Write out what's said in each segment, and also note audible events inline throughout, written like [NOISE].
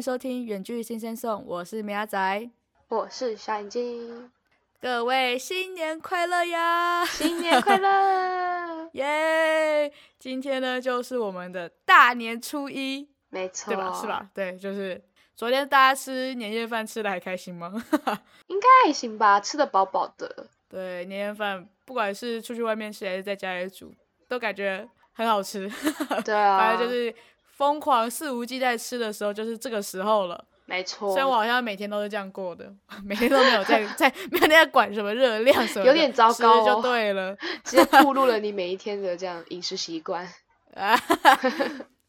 收听《远距新鲜送》，我是米阿仔，我是小眼睛，各位新年快乐呀！新年快乐，[LAUGHS] 耶！今天呢，就是我们的大年初一，没错，对吧？是？吧？对，就是昨天大家吃年夜饭吃的还开心吗？[LAUGHS] 应该还行吧，吃的饱饱的。对，年夜饭不管是出去外面吃还是在家里煮，都感觉很好吃。[LAUGHS] 对啊，反正就是疯狂肆无忌惮吃的时候，就是这个时候了。没错虽，然我好像每天都是这样过的，[LAUGHS] 每天都没有在 [LAUGHS] 在没有在管什么热量什么的，有点糟糕吃就哦对了。[LAUGHS] 直接暴露了你每一天的这样饮食习惯。啊，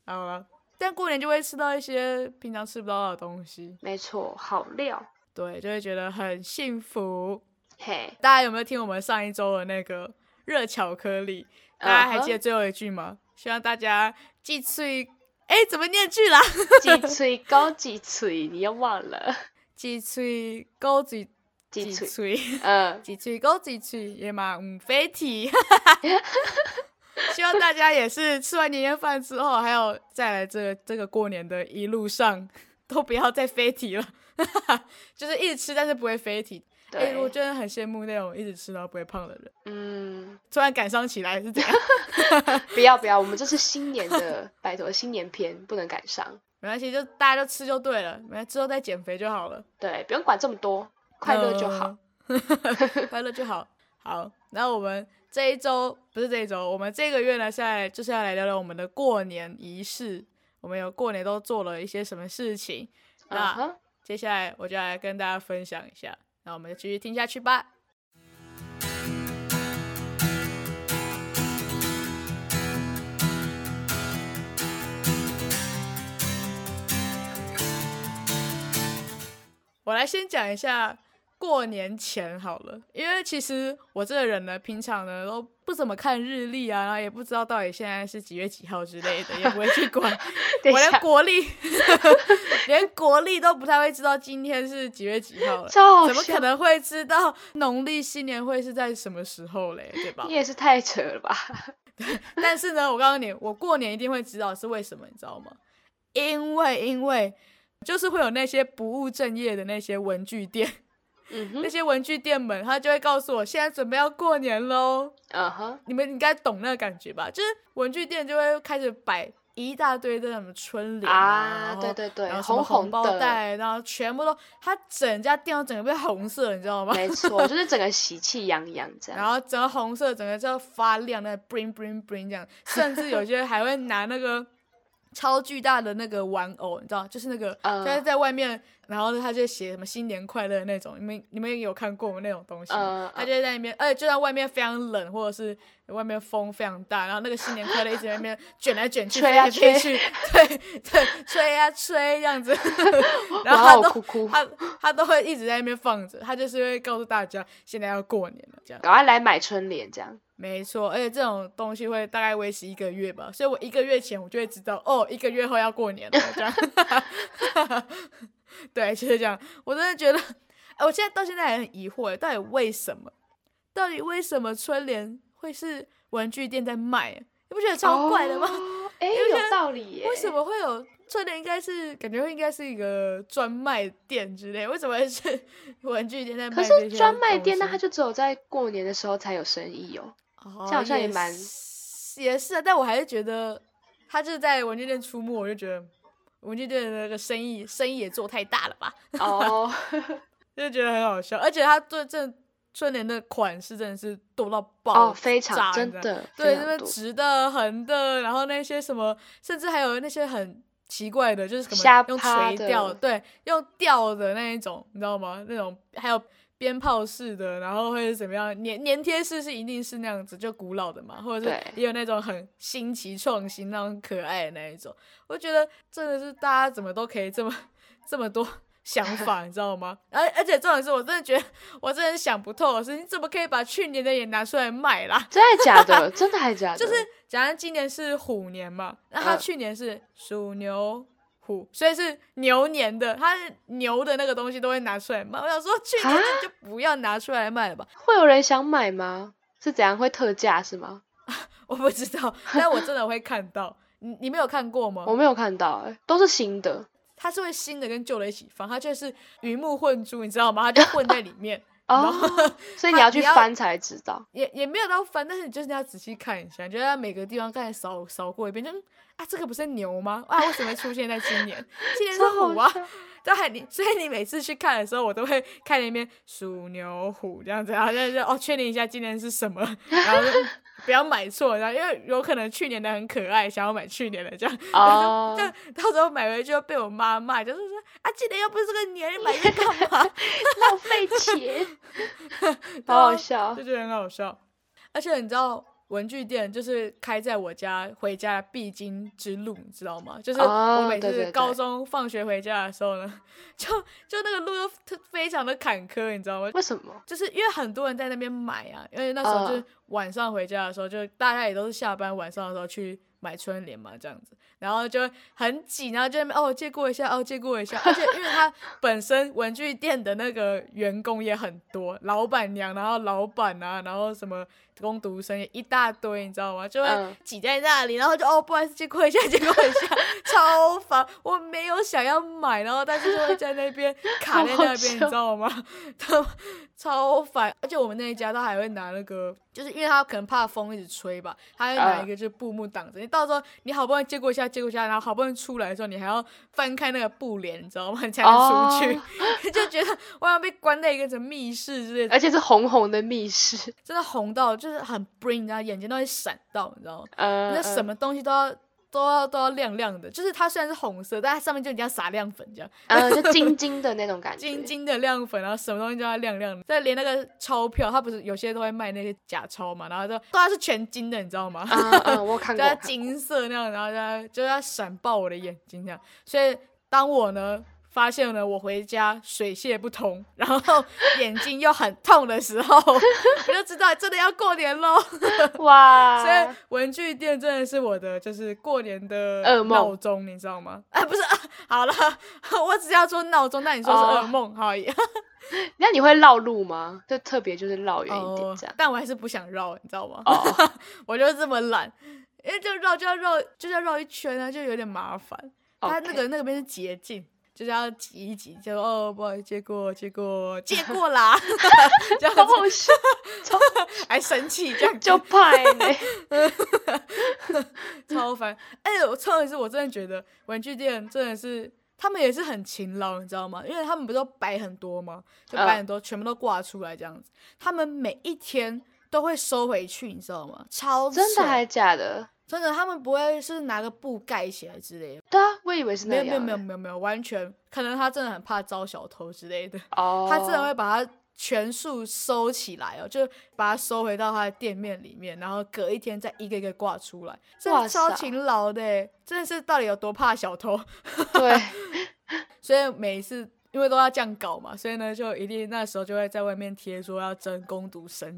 好了，但过年就会吃到一些平常吃不到的东西，没错，好料，对，就会觉得很幸福。嘿，大家有没有听我们上一周的那个热巧克力？大家还记得最后一句吗？希望大家既脆，哎，怎么念句啦？鸡脆高鸡脆，你又忘了记脆高嘴鸡脆，脆。嗯，几嘴高几嘴也嘛唔飞体，[LAUGHS] 希望大家也是吃完年夜饭之后，还有再来这个这个过年的一路上，都不要再飞体了，[LAUGHS] 就是一直吃但是不会飞体。哎、我对，真的很羡慕那种一直吃到不会胖的人。嗯，突然感伤起来是这样，[LAUGHS] 不要不要，我们这是新年的，拜托，新年篇不能感伤。没关系，就大家就吃就对了，没之后再减肥就好了。对，不用管这么多，快乐就好。嗯，[LAUGHS] 快乐就好。好，那我们这一周不是这一周，我们这个月呢，现在就是要来聊聊我们的过年仪式。我们有过年都做了一些什么事情？那接下来我就来跟大家分享一下。那我们就继续听下去吧。我来先讲一下过年前好了，因为其实我这个人呢，平常呢都不怎么看日历啊，然后也不知道到底现在是几月几号之类的，也不会去管。[LAUGHS] 我连下，国历，[LAUGHS] 连国历都不太会知道今天是几月几号了。怎么可能会知道农历新年会是在什么时候嘞？对吧你？也是太扯了吧？[LAUGHS] 但是呢，我告诉你，我过年一定会知道是为什么，你知道吗？因为因为就是会有那些不务正业的那些文具店，嗯，那些文具店们，他就会告诉我，现在准备要过年喽。你们应该懂那个感觉吧？就是文具店就会开始摆一大堆的什么春联啊，对对对然，后红红包的，袋，然后全部都，它整家店都整个被红色，你知道吗？没错，就是整个喜气洋洋这样。然后整个红色，整个就发亮，那 bling bling bling 这样，甚至有些还会拿那个超巨大的那个玩偶，你知道，就是那个，嗯就是在外面，然后他就写什么新年快乐那种，你们你们有看过吗那种东西他就在那边，而且就在外面非常冷，或者是外面风非常大，然后那个新年快乐一直在那边卷来卷去，[LAUGHS] 吹来吹去，对对，吹啊吹这样子，[LAUGHS] 然后他都哦哭哭，他他都会一直在那边放着，他就是会告诉大家现在要过年了这样。赶快来买春联这样。没错，而且这种东西会大概维持一个月吧，所以我一个月前我就会知道，哦，一个月后要过年了，这样。[LAUGHS] 对，就是这样。我真的觉得，哎，我现在到现在还很疑惑，到底为什么？到底为什么春联会是文具店在卖？你不觉得超怪的吗？哦？哎，有道理耶。为什？么会有春联？应该是感觉会应该是一个专卖店之类，为什么会是 [LAUGHS] 文具店在卖可是专卖店，那它就只有在过年的时候才有生意哦。哦，这样好像也蛮是也是啊，但我还是觉得他就是在文具店出没，我就觉得文具店的那个生意生意也做太大了吧，哦 [LAUGHS] [LAUGHS] 就觉得很好笑，而且他对这春联的款式真的是多到爆哦，非炸常真的，对，那边非常多直的、横的，然后那些什么，甚至还有那些很奇怪的，就是什么用垂钓，对，用吊的那一种，你知道吗？那种还有鞭炮式的，然后会是怎么样？粘粘贴式是一定是那样子，就古老的嘛，或者是也有那种很新奇创新、那种可爱的那一种。我觉得真的是大家怎么都可以这么这么多想法，你知道吗？而而且重点是我真的觉得我真的想不透的是，你怎么可以把去年的也拿出来卖啦？真的假的？[LAUGHS] 真的还假的？就是假如今年是虎年嘛，那他嗯去年是属牛虎，所以是牛年的，他牛的那个东西都会拿出来卖。我想说，去年啊的就不要拿出来卖了吧？会有人想买吗？是怎样会特价是吗？[LAUGHS] 我不知道，但我真的会看到。你你没有看过吗？我没有看到、欸，都是新的。它是会新的跟旧的一起放，它就是鱼目混珠，你知道吗？它就混在里面。哦，[LAUGHS] 所以你要去翻才知道，也也没有到翻，但是你就是要仔细看一下，就在每个地方刚才扫扫过一遍，就啊，这个不是牛吗？啊，为什么会出现在今年？[LAUGHS] 今年是虎啊！[LAUGHS] 对，你所以你每次去看的时候，我都会看那边鼠牛虎这样子，然后就哦，确定一下今年是什么，然后不要买错，然后因为有可能去年的很可爱，想要买去年的这样，哦，就到买回去就被我妈骂，就是说啊，今年又不是这个年，你买这干嘛？[LAUGHS] 浪费钱，[LAUGHS] 好好笑，就觉得很好笑，而且你知道。文具店就是开在我家回家必经之路，你知道吗？就是我每次高中放学回家的时候呢，就就那个路都非常的坎坷，你知道吗？为什么？就是因为很多人在那边买啊，因为那时候就是晚上回家的时候，就大家也都是下班晚上的时候去买春联嘛，这样子。然后就很挤，然后就那边哦借过一下，哦借过一下，而且因为他 [LAUGHS] 本身文具店的那个员工也很多，老板娘，然后老板啊，然后什么工读生也一大堆，你知道吗？就会挤在那里，然后就哦不好意思借过一下，[LAUGHS] 借过一下，超烦。我没有想要买，然后但是就会在那边卡在那边，[LAUGHS] 你知道吗？[LAUGHS] 超超烦，而且我们那一家都还会拿那个，就是因为他可能怕风一直吹吧，他会拿一个就是布幕挡着，你到时候你好不容易借过一下。借过一下，然后好不容易出来的时候，你还要翻开那个布帘，你知道吗？你才能出去，就觉得我要被关在一个什么密室之类的，而且是红红的密室，真的红到就是很 bring，然后眼睛都会闪到，你知道吗？那什么东西都要。都要都要亮亮的，就是它虽然是红色，但它上面就一定要撒亮粉这样，呃，就晶晶的那种感觉，晶晶的亮粉，然后什么东西都要亮亮的。再连那个钞票，它不是有些都会卖那些假钞嘛，然后就都它是全金的，你知道吗？[LAUGHS] 嗯嗯，我看过，就金色那样，然后就就要闪爆我的眼睛这样。所以当我呢。发现了我回家水泄不通，然后眼睛又很痛的时候，[LAUGHS] 我就知道真的要过年喽！哇，[LAUGHS] 所以文具店真的是我的就是过年的闹钟，你知道吗？哎，不是，[LAUGHS] 好了，我只要说闹钟，那你说是噩梦，好。那你会绕路吗？就特别就是绕远一点这样，但我还是不想绕，你知道吗？我就这么懒，因为就绕就要绕，就要绕一圈啊，就有点麻烦。它那个那个边是捷径。就是要挤一挤，就哦，不好意思，借过，借过，借过啦，[LAUGHS] 这样子，[LAUGHS] 还生气，这样就派呢，[LAUGHS] 超烦。哎，我超的是，我真的觉得玩具店真的是，他们也是很勤劳，你知道吗？因为他们不都摆很多吗？就摆很多，全部都挂出来这样子。他们每一天都会收回去，你知道吗？超真的还是假的？真的，他们不会是拿个布盖起来之类的。对啊，我以为是那样。没有没有没有没有完全可能他真的很怕招小偷之类的。哦。他真的会把它全数收起来哦，就把它收回到他的店面里面，然后隔一天再一个一个挂出来。哇超勤劳的，真的是到底有多怕小偷？对。[LAUGHS] 所以每一次。因为都要这样搞嘛，所以呢，就一定那时候就会在外面贴说要征攻读生，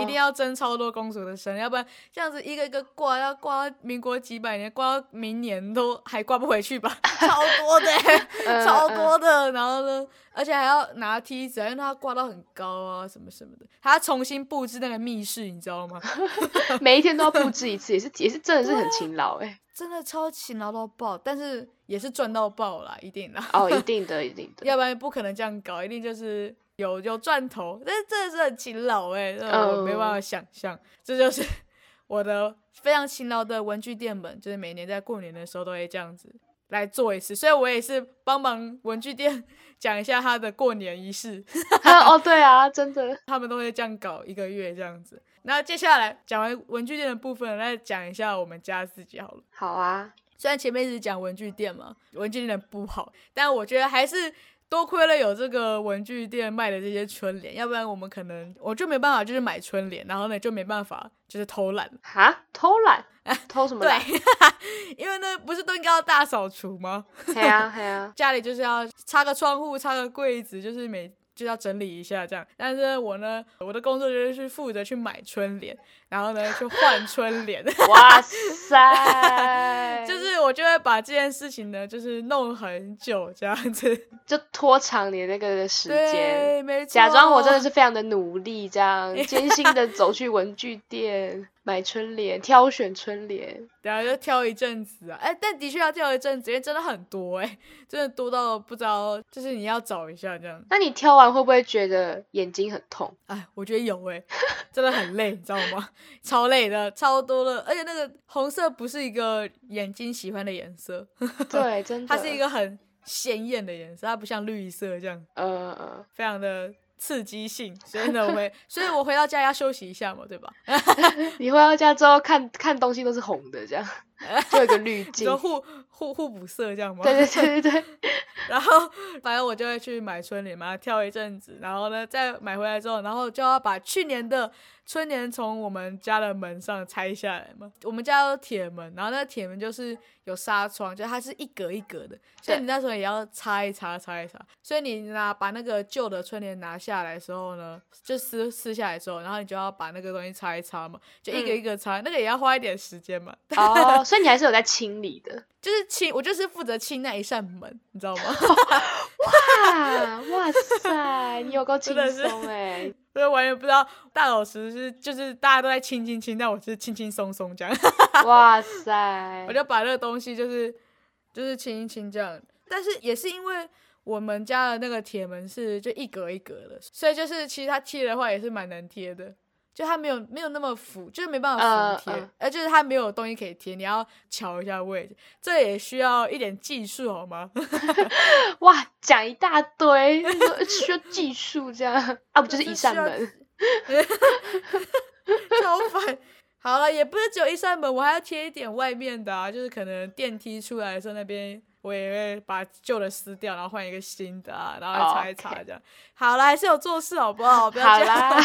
一定要征超多公主的生，要不然这样子一个一个挂，要挂到民国几百年，挂到明年都还挂不回去吧，超多的，[LAUGHS] 超多的，然后呢，而且还要拿梯子，因为它挂到很高啊，什么什么的，还要重新布置那个密室，你知道吗？[LAUGHS] 每一天都要布置一次，也是也是真的是很勤劳哎。真的超勤劳到爆，但是也是赚到爆啦，一定的。哦，[LAUGHS] 一定的，一定的。要不然不可能这样搞，一定就是有有赚头。但是真的是很勤劳哎，我没办法想象。这就是 [LAUGHS] 我的非常勤劳的文具店们，就是每年在过年的时候都会这样子来做一次。所以我也是帮忙文具店讲一下他的过年仪式。[LAUGHS] 哦，对啊，真的，他们都会这样搞一个月这样子。那接下来讲完文具店的部分，来讲一下我们家自己好了。好啊，虽然前面一直讲文具店嘛，文具店不好，但我觉得还是多亏了有这个文具店卖的这些春联，要不然我们可能我就没办法就是买春联，然后呢就没办法就是偷懒哈，偷懒？偷什么懒？对，[LAUGHS] 因为那不是都应该要大扫除吗？对啊，对啊，[LAUGHS] 家里就是要擦个窗户，擦个柜子，就是每。就要整理一下这样，但是我呢，我的工作就是负责去买春联，然后呢去换春联。[LAUGHS] 哇 [LAUGHS] 塞！就是我就会把这件事情呢，就是弄很久这样子，[LAUGHS] 就拖长你那个时间。假装我真的是非常的努力，这样艰辛的走去文具店。买春联，挑选春联，然后就挑一阵子啊，哎，但的确要挑一阵子，因为真的很多哎，真的多到不知道，就是你要找一下这样。那你挑完会不会觉得眼睛很痛？哎，我觉得有哎，[LAUGHS] 真的很累，你知道吗？[LAUGHS] 超累的，超多的，而且那个红色不是一个眼睛喜欢的颜色，[LAUGHS] 对，真的，它是一个很鲜艳的颜色，它不像绿色这样，呃，非常的。刺激性，[LAUGHS] 所以呢，我会，所以我回到家要休息一下嘛，对吧？[LAUGHS] 你回到家之后看看东西都是红的，这样，就有个滤 [LAUGHS] 镜，就互互互补色这样吗？对对对对对。[LAUGHS] 然后反正我就会去买春联嘛，跳一阵子，然后呢，再买回来之后，然后就要把去年的。春联从我们家的门上拆下来嘛，我们家有铁门，然后那铁门就是有纱窗，就它是一格一格的，所以你那时候也要擦一擦，擦一擦。所以你拿把那个旧的春联拿下来的时候呢，就撕撕下来之后，然后你就要把那个东西擦一擦嘛，就一个一个擦，那个也要花一点时间嘛。哦，[LAUGHS] 所以你还是有在清理的，就是清，我就是负责清那一扇门，你知道吗？[LAUGHS] 哇哇塞，你有够轻松哎！所以完全不知道大老师是就是大家都在轻轻轻，但我是轻轻松松这样。[LAUGHS] 哇塞！我就把那个东西就是就是轻轻这样，但是也是因为我们家的那个铁门是就一格一格的，所以就是其实它贴的话也是蛮难贴的。就它没有没有那么服，就是没办法服帖，呃，就是它没有东西可以贴，你要瞧一下位置，这也需要一点技术，好吗？[LAUGHS] 哇，讲一大堆，需要技术这样啊？不就是一扇门？[LAUGHS] 超烦。好了，也不是只有一扇门，我还要贴一点外面的啊，就是可能电梯出来的时候那边。我也会把旧的撕掉，然后换一个新的啊，然后擦一擦这样。好了，还是有做事好不好？不要这样。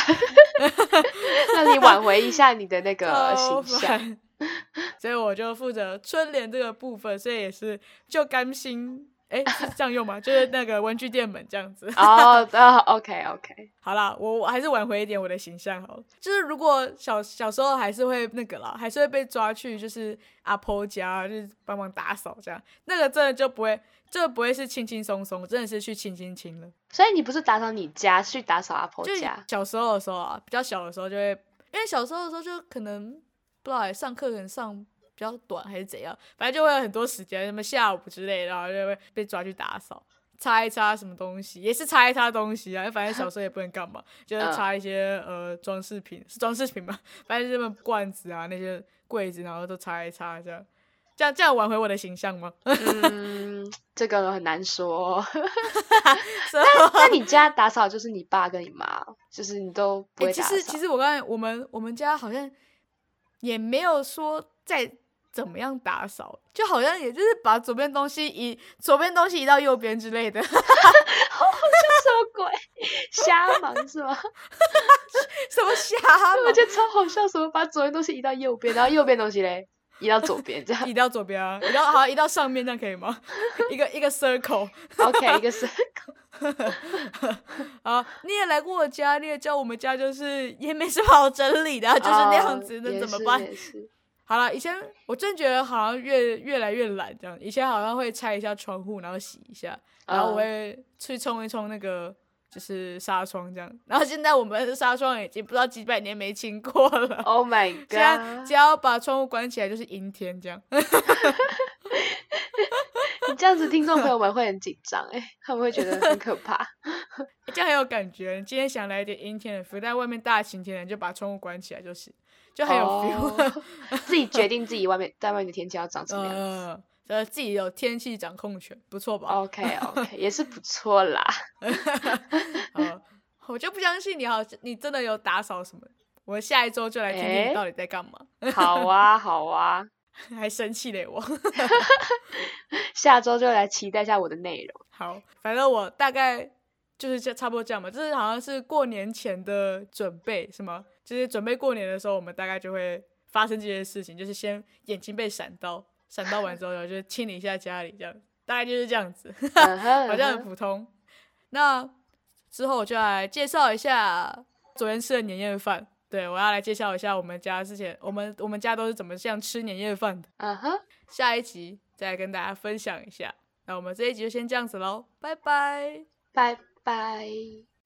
[LAUGHS] 那你挽回一下你的那个形象。[LAUGHS] 所以我就负责春联这个部分，所以也是就甘心。哎，是这样用吗？[LAUGHS] 就是那个文具店门这样子。哦，哦，OK OK。好啦，我我还是挽回一点我的形象好了。就是如果小小时候还是会那个啦，还是会被抓去就是阿婆家，就是帮忙打扫这样，那个真的就不会，就不会是轻轻松松，真的是去亲亲亲了。所以你不是打扫你家，去打扫阿婆家？小时候的时候啊，比较小的时候就会，因为小时候的时候就可能不知道上课可能上。比较短还是怎样，反正就会有很多时间，什么下午之类，然后就会被抓去打扫，擦一擦什么东西，也是擦一擦东西啊。反正小时候也不能干嘛，就是擦一些呃装饰品，是装饰品嘛，[LAUGHS] 反正什么罐子啊那些柜子，然后都擦一擦，这样，这样这样挽回我的形象吗？[LAUGHS] 嗯，这个很难说。[LAUGHS] 那那你家打扫就是你爸跟你妈，就是你都不会打扫。其实其实我刚才我们我们家好像也没有说在。怎么样打扫？就好像也就是把左边东西移，左边东西移到右边之类的。[LAUGHS] 好像什么鬼？瞎忙是吗？[LAUGHS] 什么瞎？我觉得超好笑，什么把左边东西移到右边，然后右边东西嘞移到左边，这样 [LAUGHS] 移到左边啊？移到好，移到上面，这样可以吗？一个一个 circle。OK，一个 circle。啊，你也来过我家，你也知道我们家就是也没什么好整理的，就是那样子，那怎么办？好了，以前我真觉得好像越越来越懒这样。以前好像会拆一下窗户，然后洗一下，然后我会去冲一冲那个就是纱窗这样。然后现在我们的纱窗已经不知道几百年没清过了。Oh my [LAUGHS] god！现在只要把窗户关起来就是阴天这样。[LAUGHS] 你这样子，听众朋友们会很紧张哎，他们会觉得很可怕。[LAUGHS] 这样很有感觉。今天想来一点阴天的，浮在外面大晴天的，就把窗户关起来就是。就很有 feel，[LAUGHS] 自己决定自己外面在外面的天气要长什么样子，呃，自己有天气掌控权，不错吧？OK [LAUGHS] OK，也是不错啦。我就不相信你好，你真的有打扫什么？我下一周就来听听你到底在干嘛。好啊好啊，还生气嘞我。[LAUGHS] 下周就来期待一下我的内容。好，反正我大概就是这差不多这样吧。就是好像是过年前的准备，什么？就是准备过年的时候，我们大概就会发生这些事情，就是先眼睛被闪到，闪到完之后，然后就清理一下家里，这样大概就是这样子，[LAUGHS] 好像很普通。那之后我就来介绍一下昨天吃的年夜饭。对我要来介绍一下我们家之前，我们我们家都是怎么样吃年夜饭的。嗯哼，下一集再跟大家分享一下。那我们这一集就先这样子喽，拜拜，拜拜。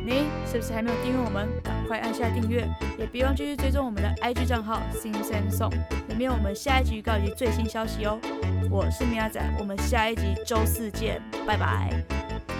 你是不是还没有订阅我们？赶快按下订阅，也别忘继续追踪我们的 IG 账号 Sing Sam Song，里面有我们下一集预告及最新消息哦。我是米亚仔，我们下一集周四见，拜拜。